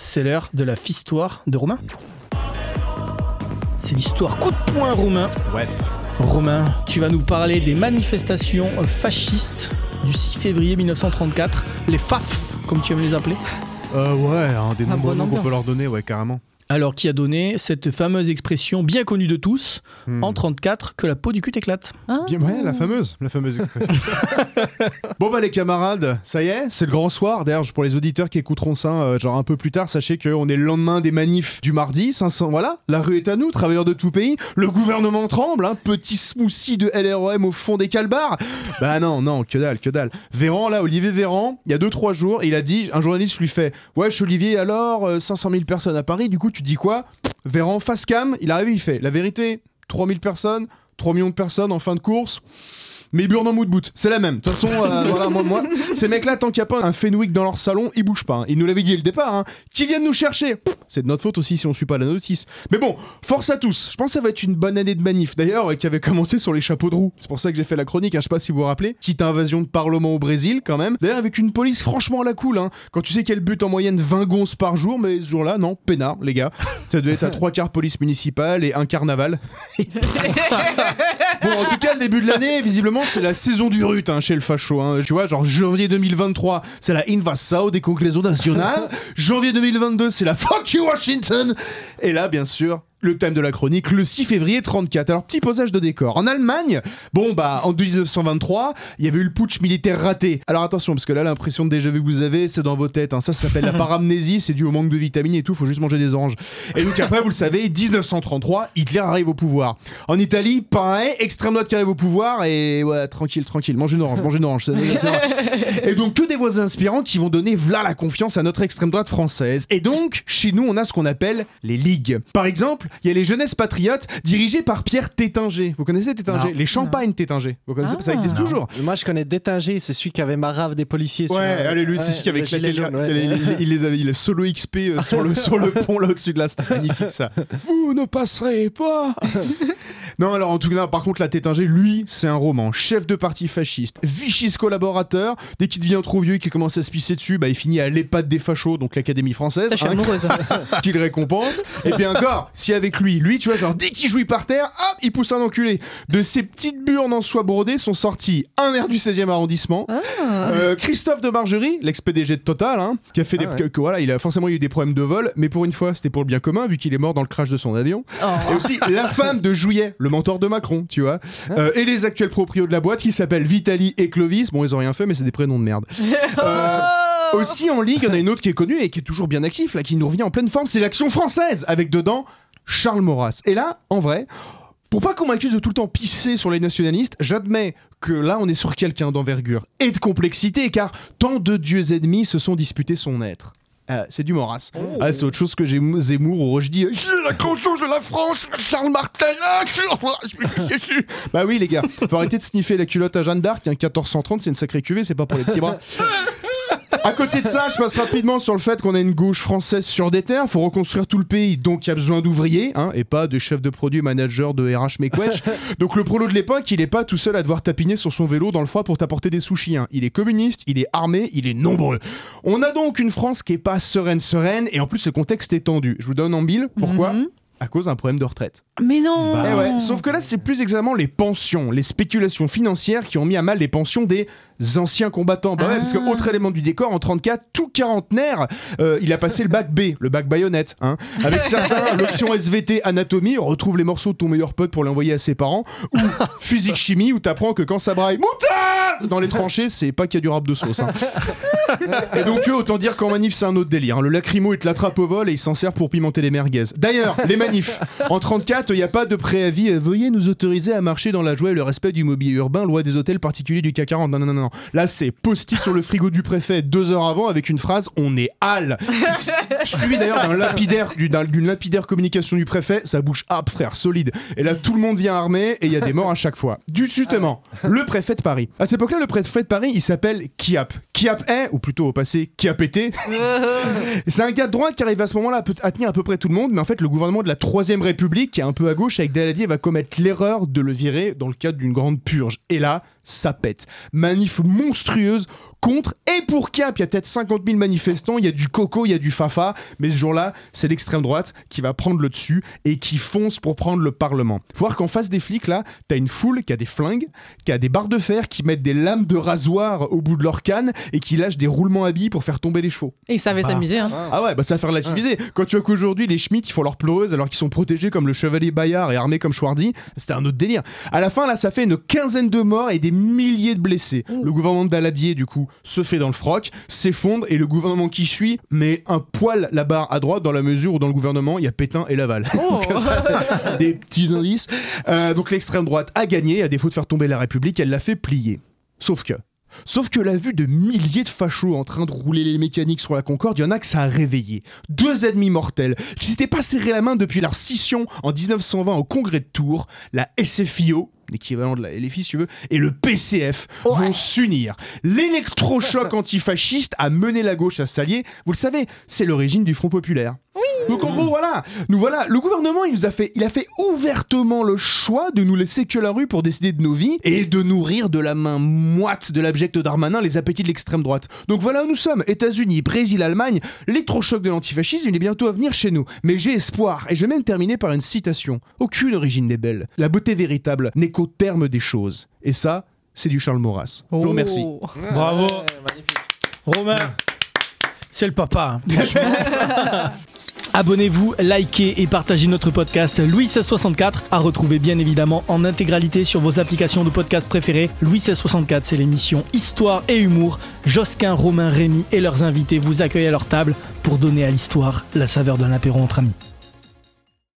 c'est l'heure de la fistoire de Romain. C'est l'histoire coup de poing, Romain. Ouais. Romain, tu vas nous parler des manifestations fascistes du 6 février 1934, les FAF, comme tu aimes les appeler. Euh, ouais, un des Ah, noms qu'on peut leur donner, ouais, carrément. Alors, qui a donné cette fameuse expression bien connue de tous, Hmm. en 34, que la peau du cul t'éclate. Ah. Bien, ouais, la fameuse, la fameuse expression. bon bah les camarades, ça y est, c'est le grand soir. D'ailleurs, pour les auditeurs qui écouteront ça, euh, genre un peu plus tard, sachez qu'on est le lendemain des manifs du mardi. 500, voilà, la rue est à nous, travailleurs de tout pays. Le gouvernement tremble, hein, petit smoothie de LREM au fond des calbars. Bah non, non, que dalle, que dalle. Véran, là, Olivier Véran, il y a 2-3 jours, il a dit, un journaliste lui fait, wesh Olivier, alors, euh, 500 000 personnes à Paris, du coup tu dis quoi? Véran, face cam, il arrive, il fait, la vérité, 3000 personnes, 3 millions de personnes en fin de course. Mais burn en mood boot, c'est la même. De toute façon, euh, voilà, moi, moi, ces mecs-là, tant qu'il n'y a pas un Fenwick dans leur salon, ils bougent pas. hein. Ils nous l'avaient dit dès le départ. Hein. Qui viennent nous chercher C'est de notre faute aussi si on suit pas la notice. Mais bon, force à tous. Je pense que ça va être une bonne année de manif. D'ailleurs, euh, qui avait commencé sur les chapeaux de roue. C'est pour ça que j'ai fait la chronique. Hein. Je sais pas si vous vous rappelez. Petite invasion de parlement au Brésil, quand même. D'ailleurs, avec une police franchement à la cool. Hein. Quand tu sais qu'elle bute en moyenne 20 gonzes par jour, mais ce jour-là, non, peinard, les gars. Ça devait être à trois quarts police municipale et un carnaval. Bon, en tout cas, le début de l'année, visiblement, c'est la saison du rut hein, chez le facho. hein. Tu vois, genre janvier 2023, c'est la invasao des conclusions nationales. janvier 2022, c'est la fuck you Washington. Et là, bien sûr. Le thème de la chronique, le 6 février 34. Alors, petit posage de décor. En Allemagne, bon, bah, en 1923, il y avait eu le putsch militaire raté. Alors, attention, parce que là, l'impression de déjà vu que vous avez, c'est dans vos têtes. hein. Ça, ça s'appelle la paramnésie, c'est dû au manque de vitamines et tout, faut juste manger des oranges. Et donc, après, vous le savez, 1933, Hitler arrive au pouvoir. En Italie, pareil, extrême droite qui arrive au pouvoir et ouais, tranquille, tranquille, mangez une orange, mangez une orange. et donc que des voix inspirantes qui vont donner v'là la confiance à notre extrême droite française. Et donc, chez nous, on a ce qu'on appelle les ligues. Par exemple, il y a les Jeunesses Patriotes dirigées par Pierre Tétinger. Vous connaissez Tétinger? Les champagnes Tétinger. Vous connaissez? Ça existe Non. toujours. Moi, je connais Détinger, c'est celui qui avait marave des policiers. sur- Ouais, allez, lui, Ouais, c'est celui qui avait claqué il, les avait, il a solo XP euh, sur le, sur le pont là au-dessus de là, c'était magnifique ça. Vous ne passerez pas Non, alors en tout cas, par contre, la Tétinger, lui, c'est un roman. Chef de parti fasciste, Vichy's collaborateur. Dès qu'il devient trop vieux et qu'il commence à se pisser dessus, bah, il finit à l'EHPAD des fachos, donc l'Académie française. Hein, amoureuse. qu'il récompense. Et bien encore, si avec lui, lui, tu vois, genre, dès qu'il jouit par terre, hop, il pousse un enculé. De ces petites burnes en soie brodée sont sortis un maire du 16e arrondissement, euh, Christophe de Margerie, l'ex-PDG de Total, hein, qui a fait Ah des. ouais. Que, voilà, il a forcément eu des problèmes de vol, mais pour une fois, c'était pour le bien commun, vu qu'il est mort dans le crash de son avion. Et aussi la femme de Jouillet, le mentor de Macron, tu vois. Euh, et les actuels proprios de la boîte qui s'appellent Vitali et Clovis. Bon, ils ont rien fait, mais c'est des prénoms de merde. Euh, aussi en ligue, il y en a une autre qui est connue et qui est toujours bien actif, là, qui nous revient en pleine forme, c'est l'Action française, avec dedans Charles Maurras. Et là, en vrai, pour pas qu'on m'accuse de tout le temps pisser sur les nationalistes, j'admets que là, on est sur quelqu'un d'envergure et de complexité, car tant de dieux ennemis se sont disputés son être. Euh, c'est du Maurras. Ah, c'est autre chose que j'ai Zemmour où je dis euh, C'est la conscience de la France, Charles Martel. ah, je. Bah oui, les gars, faut arrêter de sniffer la culotte à Jeanne d'Arc. Un 1430, c'est une sacrée cuvée, c'est pas pour les petits bras. À côté de ça, je passe rapidement sur le fait qu'on a une gauche française sur des terres. Faut reconstruire tout le pays, donc il y a besoin d'ouvriers, hein, et pas de chefs de produits, managers de RH donc le prolo de l'époque, il est pas tout seul à devoir tapiner sur son vélo dans le froid pour t'apporter des sushis. hein. Il est communiste, il est armé, il est nombreux. On a donc une France qui est pas sereine, sereine, et en plus le contexte est tendu. Je vous donne en mille. Pourquoi? Mhm. À cause d'un problème de retraite. Mais non Eh ouais, sauf que là, c'est plus exactement les pensions, les spéculations financières qui ont mis à mal les pensions des anciens combattants. Bah ouais, parce que Ah. autre élément du décor, en 34, tout quarantenaire, euh, il a passé le bac B, le bac baïonnette. Hein. Avec certains, l'option SVT anatomie, retrouve les morceaux de ton meilleur pote pour les envoyer à ses parents, ou physique chimie, où t'apprends que quand ça braille, moutarde dans les tranchées, c'est pas qu'il y a du rap de sauce. hein. Et donc, eux, autant dire qu'en manif, c'est un autre délire. hein. Le lacrymo, il te l'attrape au vol et il s'en sert pour pimenter les merguez. D'ailleurs, les manifs. En 34, il n'y a pas de préavis. euh, Veuillez nous autoriser à marcher dans la joie et le respect du mobilier urbain, loi des hôtels particuliers du CAC 40. Non, non, non, non. Là, c'est post-it sur le frigo du préfet deux heures avant avec une phrase On est hal. Suivi d'ailleurs d'un lapidaire, du- d'un- d'une lapidaire communication du préfet. Ça bouge âpre, frère, solide. Et là, tout le monde vient armé et il y a des morts à chaque fois. Du, justement, le préfet de Paris. À cette époque-là, le préfet de Paris, il s'appelle Kiap. Kiap est, ou plutôt au passé, qui a pété. C'est un gars de droite qui arrive à ce moment-là à tenir à peu près tout le monde, mais en fait, le gouvernement de la Troisième République, qui est un peu à gauche avec Daladier, va commettre l'erreur de le virer dans le cadre d'une grande purge. Et là, ça pète. Manif monstrueuse contre et pour Cap. Il y a peut-être 50 000 manifestants, il y a du coco, il y a du fafa, mais ce jour-là, c'est l'extrême droite qui va prendre le dessus et qui fonce pour prendre le Parlement. Faut voir qu'en face des flics, là, t'as une foule qui a des flingues, qui a des barres de fer, qui mettent des lames de rasoir au bout de leur canne et qui lâchent des roulements à billes pour faire tomber les chevaux. Et ils savaient Bah. s'amuser. Hein. Ah ouais, bah ça va faire relativiser. Quand tu vois qu'aujourd'hui, les Schmitt, ils font leur pleureuse alors qu'ils sont protégés comme le chevalier Bayard et armés comme Schwardy, c'était un autre délire. À la fin, là, ça fait une quinzaine de morts et des milliers de blessés. Le gouvernement de Daladier, du coup, se fait dans le froc, s'effondre et le gouvernement qui suit met un poil la barre à droite dans la mesure où dans le gouvernement, il y a Pétain et Laval. Oh. Ça, des petits indices. Euh, donc l'extrême droite a gagné, à défaut de faire tomber la République, elle l'a fait plier. Sauf que. Sauf que la vue de milliers de fachos en train de rouler les mécaniques sur la Concorde, il y en a que ça a réveillé. Deux ennemis mortels qui s'étaient pas serré la main depuis leur scission en 1920 au congrès de Tours, la SFIO, l'équivalent de la LFI si tu veux, et le PCF vont s'unir. L'électrochoc antifasciste a mené la gauche à s'allier. Vous le savez, c'est l'origine du Front Populaire. Donc en gros voilà, nous voilà, le gouvernement il nous a fait, il a fait ouvertement le choix de nous laisser que la rue pour décider de nos vies et de nourrir de la main moite de l'abject Darmanin les appétits de l'extrême droite. Donc voilà où nous sommes, États-Unis, Brésil, Allemagne, l'électrochoc de l'antifascisme il est bientôt à venir chez nous. Mais j'ai espoir et je vais même terminer par une citation. Aucune origine n'est belle. La beauté véritable n'est qu'au terme des choses. Et ça, c'est du Charles Maurras. Je vous remercie. Oh. Bravo. Romain, c'est le papa. hein. Abonnez-vous, likez et partagez notre podcast Louis 1664 à retrouver bien évidemment en intégralité sur vos applications de podcast préférées. Louis 1664, c'est l'émission Histoire et Humour. Josquin, Romain, Rémy et leurs invités vous accueillent à leur table pour donner à l'histoire la saveur d'un apéro entre amis.